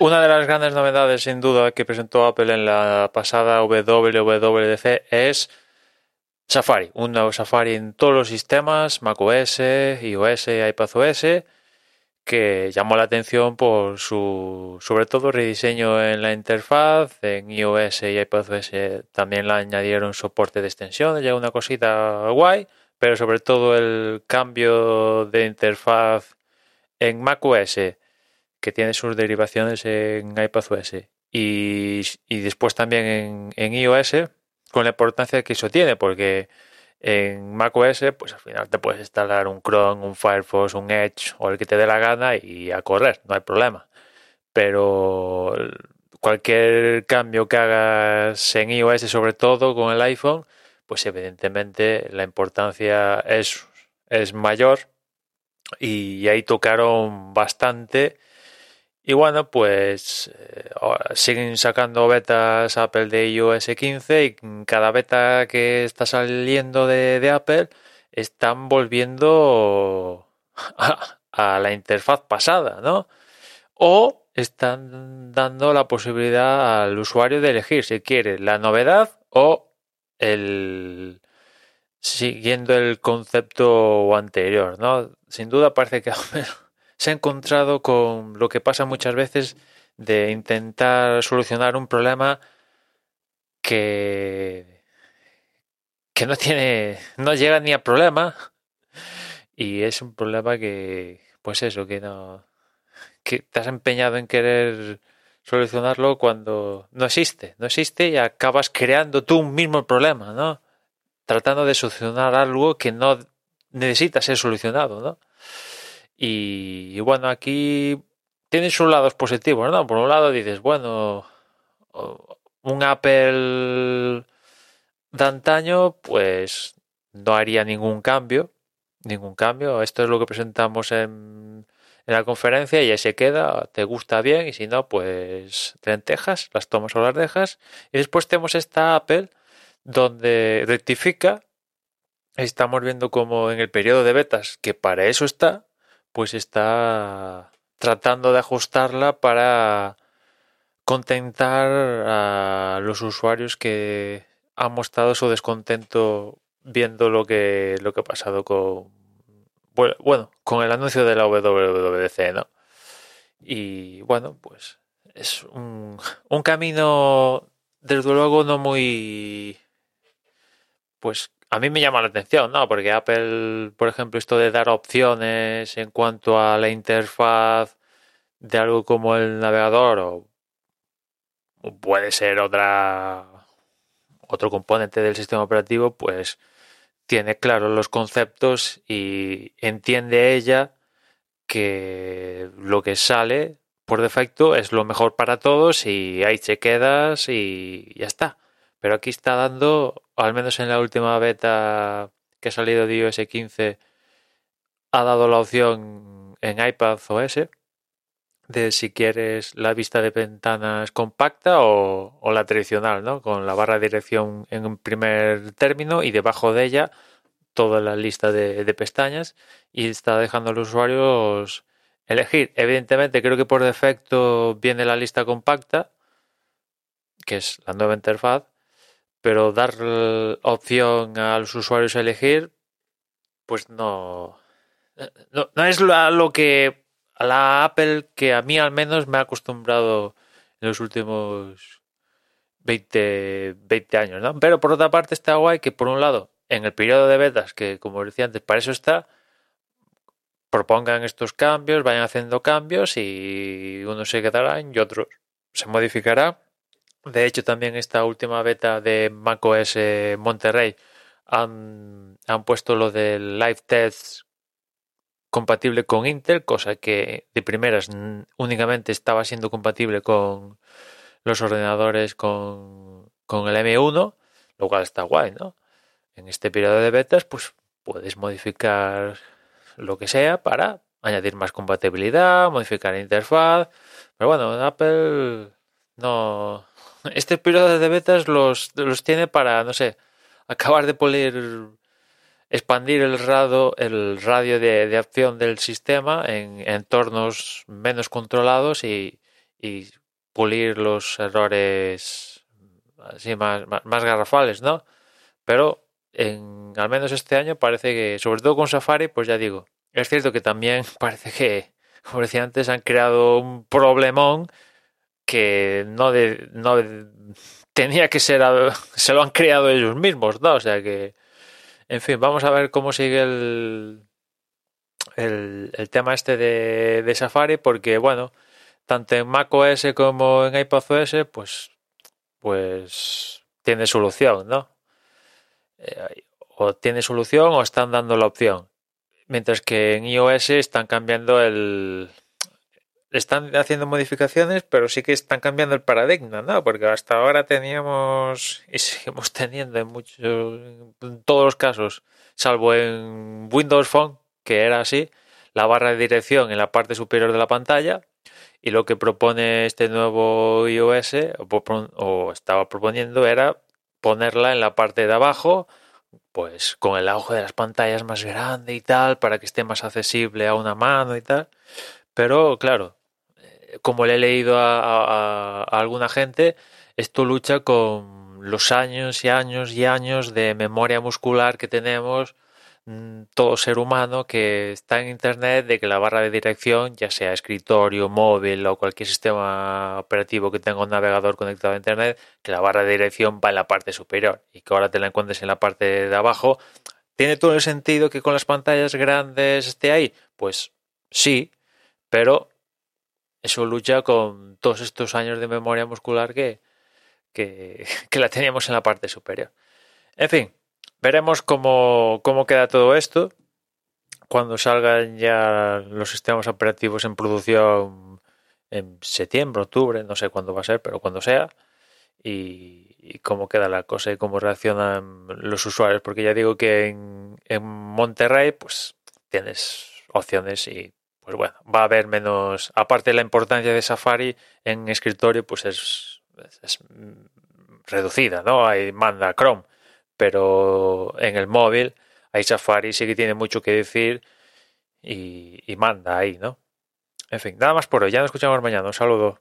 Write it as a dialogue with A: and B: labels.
A: Una de las grandes novedades, sin duda, que presentó Apple en la pasada WWDC es Safari. Un nuevo Safari en todos los sistemas, macOS, iOS, iPadOS, que llamó la atención por su, sobre todo, rediseño en la interfaz. En iOS y iPadOS también le añadieron soporte de extensiones, ya una cosita guay, pero sobre todo el cambio de interfaz en macOS que tiene sus derivaciones en iPadOS y, y después también en, iOS, con la importancia que eso tiene, porque en macOS, pues al final te puedes instalar un Chrome, un Firefox, un Edge o el que te dé la gana y a correr, no hay problema. Pero cualquier cambio que hagas en iOS, sobre todo con el iPhone, pues evidentemente la importancia es, es mayor y ahí tocaron bastante y bueno, pues eh, siguen sacando betas Apple de iOS 15 y cada beta que está saliendo de, Apple están volviendo a, la interfaz pasada, ¿no? O están dando la posibilidad al usuario de elegir si quiere la novedad o el siguiendo el concepto anterior, ¿no? Sin duda parece que se ha encontrado con lo que pasa muchas veces de intentar solucionar un problema que, que no tiene, no llega ni a problema y es un problema que, pues eso, que no, que te empeñado en querer solucionarlo cuando no existe, no existe y acabas creando tú un mismo problema, ¿no? Tratando de solucionar algo que no necesita ser solucionado, ¿no? Y, bueno, aquí tiene sus lados positivos, ¿no? Por un lado dices, bueno, un Apple de antaño, pues no haría ningún cambio, ningún cambio. Esto es lo que presentamos en, en la conferencia y ahí se queda, te gusta bien y si no, pues lentejas, las tomas o las dejas. Y después tenemos esta Apple donde rectifica. Estamos viendo como en el periodo de betas, que para eso está, pues está tratando de ajustarla para contentar a los usuarios que han mostrado su descontento viendo lo que lo que ha pasado con bueno, con el anuncio de la WWDC, ¿no? Y bueno, pues es un, un camino desde luego no muy pues a mí me llama la atención, ¿no? Porque Apple, por ejemplo, esto de dar opciones en cuanto a la interfaz de algo como el navegador o puede ser otra otro componente del sistema operativo, pues tiene claros los conceptos y entiende ella que lo que sale por defecto es lo mejor para todos y ahí te quedas y ya está. Pero aquí está dando al menos en la última beta que ha salido de iOS 15, ha dado la opción en iPad OS de si quieres la vista de ventanas compacta o, la tradicional, ¿no? Con la barra de dirección en un primer término y debajo de ella toda la lista de, pestañas y está dejando a los usuarios elegir. Evidentemente, creo que por defecto viene la lista compacta, que es la nueva interfaz, pero dar opción a los usuarios a elegir, pues no, no, es lo que a la Apple que a mí al menos me ha acostumbrado en los últimos 20, 20 años, ¿no? Pero por otra parte está guay que por un lado, en el periodo de betas, que como decía antes, para eso está, propongan estos cambios, vayan haciendo cambios y unos se quedarán y otros se modificará de hecho, también esta última beta de macOS Monterrey han, han puesto lo del live test compatible con Intel, cosa que de primeras únicamente estaba siendo compatible con los ordenadores con, con el M1, lo cual está guay, ¿no? En este periodo de betas, pues puedes modificar lo que sea para añadir más compatibilidad, modificar la interfaz, pero bueno, Apple no, este periodo de betas los, los tiene para, no sé, acabar de poner, expandir el radio, el radio de, acción del sistema en entornos menos controlados y, y pulir los errores así más, más, garrafales, ¿no? Pero en, al menos este año parece que, sobre todo con Safari, pues ya digo, es cierto que también parece que, como decía antes, han creado un problemón que no, de, no tenía que ser, se lo han creado ellos mismos, ¿no? O sea que, en fin, vamos a ver cómo sigue el, el, tema este de, de Safari, porque, bueno, tanto en macOS como en iPadOS, pues, pues tiene solución, ¿no? Eh, o tiene solución o están dando la opción. Mientras que en iOS están cambiando el... Están haciendo modificaciones, pero sí que están cambiando el paradigma, ¿no? Porque hasta ahora teníamos y seguimos teniendo en muchos, en todos los casos, salvo en Windows Phone, que era así, la barra de dirección en la parte superior de la pantalla y lo que propone este nuevo iOS, o, estaba proponiendo, era ponerla en la parte de abajo, pues con el auge de las pantallas más grande y tal, para que esté más accesible a una mano y tal. Pero claro, como le he leído a alguna gente, esto lucha con los años y años y años de memoria muscular que tenemos Mm, todo ser humano que está en Internet de que la barra de dirección, ya sea escritorio, móvil o cualquier sistema operativo que tenga un navegador conectado a Internet, que la barra de dirección va en la parte superior y que ahora te la encuentres en la parte de abajo. ¿Tiene todo el sentido que con las pantallas grandes esté ahí? Pues sí, pero eso lucha con todos estos años de memoria muscular que, que, que la teníamos en la parte superior. En fin, Veremos cómo, cómo queda todo esto cuando salgan ya los sistemas operativos en producción en septiembre, octubre, no sé cuándo va a ser, pero cuando sea, y, cómo queda la cosa y cómo reaccionan los usuarios, porque ya digo que en, en Monterrey pues tienes opciones y pues bueno, va a haber menos, aparte de la importancia de Safari en escritorio pues es, reducida, ¿no? Hay manda Chrome pero en el móvil hay Safari sí que tiene mucho que decir y, y manda ahí, ¿no? En fin, nada más por hoy. Ya nos escuchamos mañana. Un saludo.